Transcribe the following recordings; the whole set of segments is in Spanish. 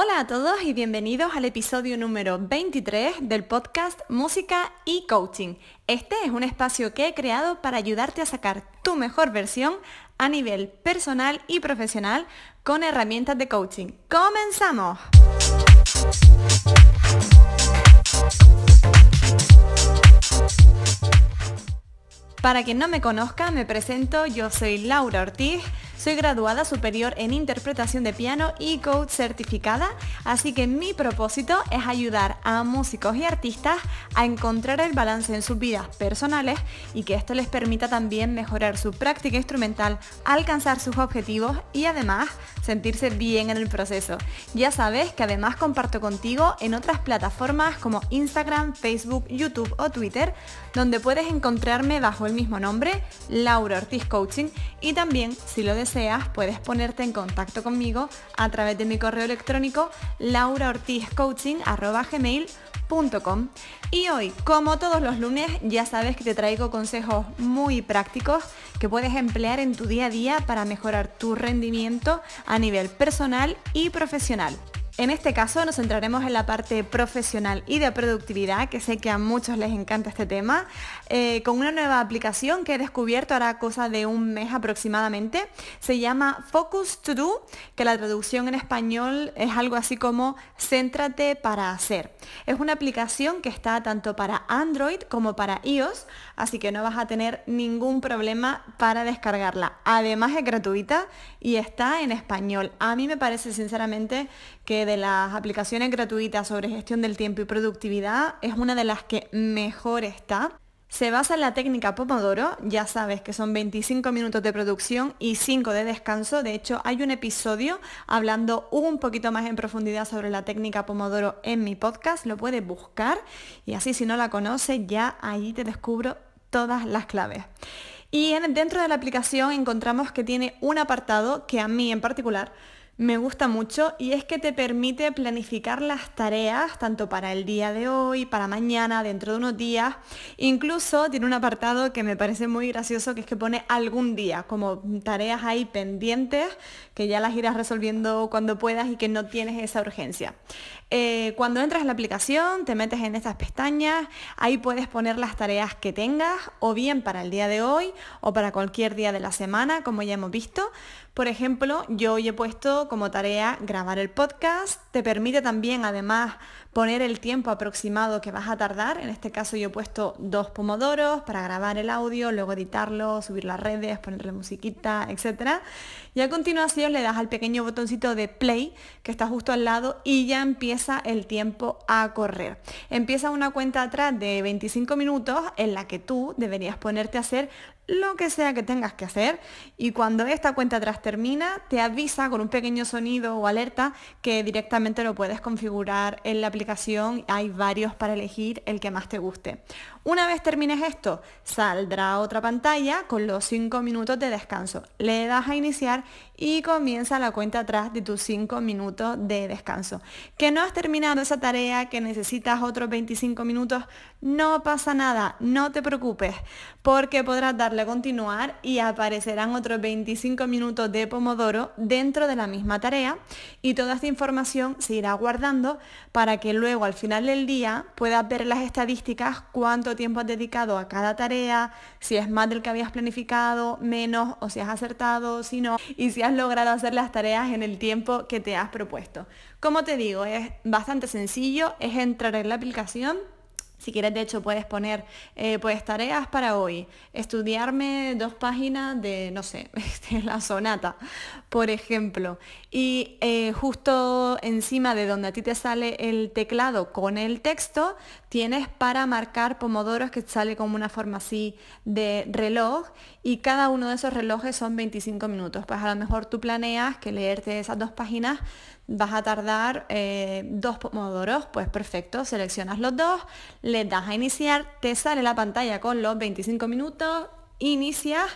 Hola a todos y bienvenidos al episodio número 23 del podcast Música y Coaching. Este es un espacio que he creado para ayudarte a sacar tu mejor versión a nivel personal y profesional con herramientas de coaching. ¡Comenzamos! Para quien no me conozca, me presento, yo soy Laura Ortiz soy graduada superior en interpretación de piano y coach certificada, así que mi propósito es ayudar a músicos y artistas a encontrar el balance en sus vidas personales y que esto les permita también mejorar su práctica instrumental, alcanzar sus objetivos y además sentirse bien en el proceso. Ya sabes que además comparto contigo en otras plataformas como Instagram, Facebook, YouTube o Twitter, donde puedes encontrarme bajo el mismo nombre, Laura Ortiz Coaching, y también, si lo deseas, puedes ponerte en contacto conmigo a través de mi correo electrónico lauraortizcoaching.gmail.com Y hoy, como todos los lunes, ya sabes que te traigo consejos muy prácticos que puedes emplear en tu día a día para mejorar tu rendimiento a nivel personal y profesional. En este caso nos centraremos en la parte profesional y de productividad, que sé que a muchos les encanta este tema, eh, con una nueva aplicación que he descubierto ahora cosa de un mes aproximadamente. Se llama Focus To Do, que la traducción en español es algo así como Céntrate para hacer. Es una aplicación que está tanto para Android como para iOS, así que no vas a tener ningún problema para descargarla. Además es gratuita y está en español. A mí me parece sinceramente que de las aplicaciones gratuitas sobre gestión del tiempo y productividad es una de las que mejor está. Se basa en la técnica Pomodoro, ya sabes que son 25 minutos de producción y 5 de descanso. De hecho, hay un episodio hablando un poquito más en profundidad sobre la técnica Pomodoro en mi podcast, lo puedes buscar y así si no la conoces ya ahí te descubro todas las claves. Y dentro de la aplicación encontramos que tiene un apartado que a mí en particular me gusta mucho y es que te permite planificar las tareas tanto para el día de hoy, para mañana, dentro de unos días. Incluso tiene un apartado que me parece muy gracioso que es que pone algún día, como tareas ahí pendientes que ya las irás resolviendo cuando puedas y que no tienes esa urgencia. Eh, cuando entras en la aplicación, te metes en estas pestañas, ahí puedes poner las tareas que tengas, o bien para el día de hoy o para cualquier día de la semana, como ya hemos visto. Por ejemplo, yo hoy he puesto como tarea grabar el podcast. Te permite también, además, poner el tiempo aproximado que vas a tardar. En este caso yo he puesto dos pomodoros para grabar el audio, luego editarlo, subir las redes, ponerle musiquita, etc. Y a continuación le das al pequeño botoncito de play que está justo al lado y ya empieza el tiempo a correr. Empieza una cuenta atrás de 25 minutos en la que tú deberías ponerte a hacer lo que sea que tengas que hacer y cuando esta cuenta atrás termina te avisa con un pequeño sonido o alerta que directamente lo puedes configurar en la aplicación. Hay varios para elegir el que más te guste. Una vez termines esto, saldrá otra pantalla con los 5 minutos de descanso. Le das a iniciar y comienza la cuenta atrás de tus 5 minutos de descanso. Que no has terminado esa tarea, que necesitas otros 25 minutos, no pasa nada, no te preocupes, porque podrás darle a continuar y aparecerán otros 25 minutos de Pomodoro dentro de la misma tarea y toda esta información se irá guardando para que luego al final del día puedas ver las estadísticas, cuánto tiempo has dedicado a cada tarea, si es más del que habías planificado, menos, o si has acertado, si no, y si has logrado hacer las tareas en el tiempo que te has propuesto. Como te digo, es bastante sencillo, es entrar en la aplicación, si quieres, de hecho, puedes poner eh, pues tareas para hoy. Estudiarme dos páginas de, no sé, este, la sonata, por ejemplo. Y eh, justo encima de donde a ti te sale el teclado con el texto, tienes para marcar pomodoros que sale como una forma así de reloj. Y cada uno de esos relojes son 25 minutos. Pues a lo mejor tú planeas que leerte esas dos páginas vas a tardar eh, dos pomodoros, pues perfecto, seleccionas los dos, le das a iniciar, te sale la pantalla con los 25 minutos, inicias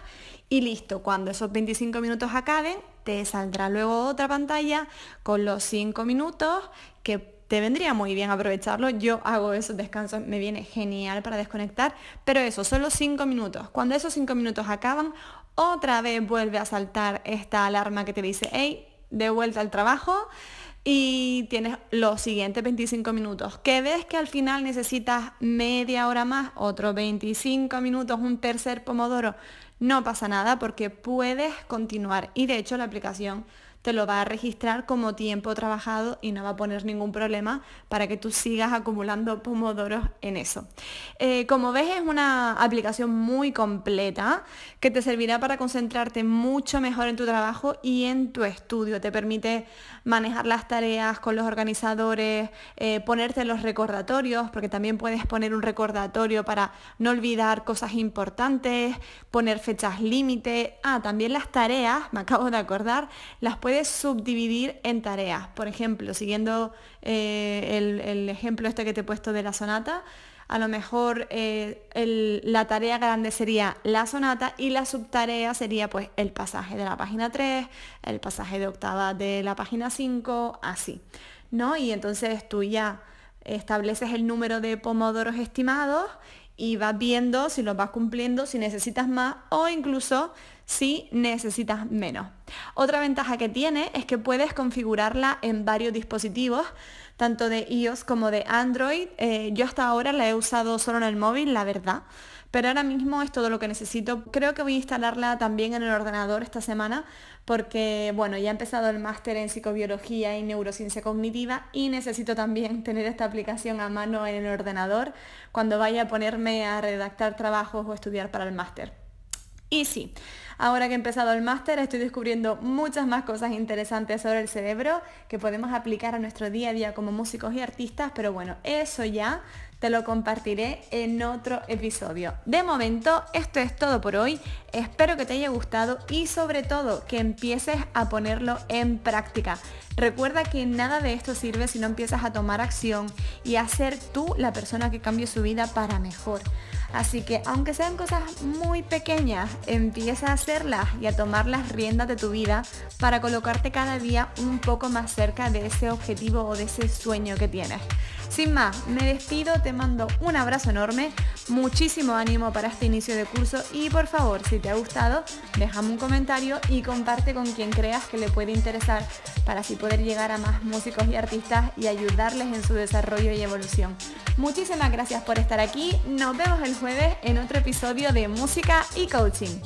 y listo. Cuando esos 25 minutos acaben, te saldrá luego otra pantalla con los 5 minutos que te vendría muy bien aprovecharlo. Yo hago esos descansos, me viene genial para desconectar, pero eso, solo 5 minutos. Cuando esos 5 minutos acaban, otra vez vuelve a saltar esta alarma que te dice, hey, de vuelta al trabajo, y tienes los siguientes 25 minutos. Que ves que al final necesitas media hora más, otros 25 minutos, un tercer pomodoro, no pasa nada porque puedes continuar y de hecho la aplicación te lo va a registrar como tiempo trabajado y no va a poner ningún problema para que tú sigas acumulando pomodoros en eso. Eh, como ves es una aplicación muy completa que te servirá para concentrarte mucho mejor en tu trabajo y en tu estudio. Te permite manejar las tareas con los organizadores, eh, ponerte los recordatorios, porque también puedes poner un recordatorio para no olvidar cosas importantes, poner fechas límite. Ah, también las tareas, me acabo de acordar, las puedes puedes subdividir en tareas. Por ejemplo, siguiendo eh, el, ejemplo este que te he puesto de la sonata, a lo mejor eh, la tarea grande sería la sonata y la subtarea sería pues el pasaje de la página 3, el pasaje de octava de la página 5, así. ¿no? Y entonces tú ya estableces el número de pomodoros estimados y vas viendo si los vas cumpliendo, si necesitas más o incluso si necesitas menos. Otra ventaja que tiene es que puedes configurarla en varios dispositivos, tanto de iOS como de Android. Eh, yo hasta ahora la he usado solo en el móvil, la verdad. Pero ahora mismo es todo lo que necesito. Creo que voy a instalarla también en el ordenador esta semana porque, bueno, ya he empezado el máster en psicobiología y neurociencia cognitiva y necesito también tener esta aplicación a mano en el ordenador cuando vaya a ponerme a redactar trabajos o estudiar para el máster. Y sí, ahora que he empezado el máster estoy descubriendo muchas más cosas interesantes sobre el cerebro que podemos aplicar a nuestro día a día como músicos y artistas, pero bueno, eso ya te lo compartiré en otro episodio. De momento, esto es todo por hoy. Espero que te haya gustado y sobre todo que empieces a ponerlo en práctica. Recuerda que nada de esto sirve si no empiezas a tomar acción y a ser tú la persona que cambie su vida para mejor. Así que aunque sean cosas muy pequeñas, empieza a hacerlas y a tomar las riendas de tu vida para colocarte cada día un poco más cerca de ese objetivo o de ese sueño que tienes. Sin más, me despido, te mando un abrazo enorme, muchísimo ánimo para este inicio de curso y por favor, si te ha gustado, déjame un comentario y comparte con quien creas que le puede interesar para así poder llegar a más músicos y artistas y ayudarles en su desarrollo y evolución. Muchísimas gracias por estar aquí, nos vemos el jueves en otro episodio de Música y Coaching.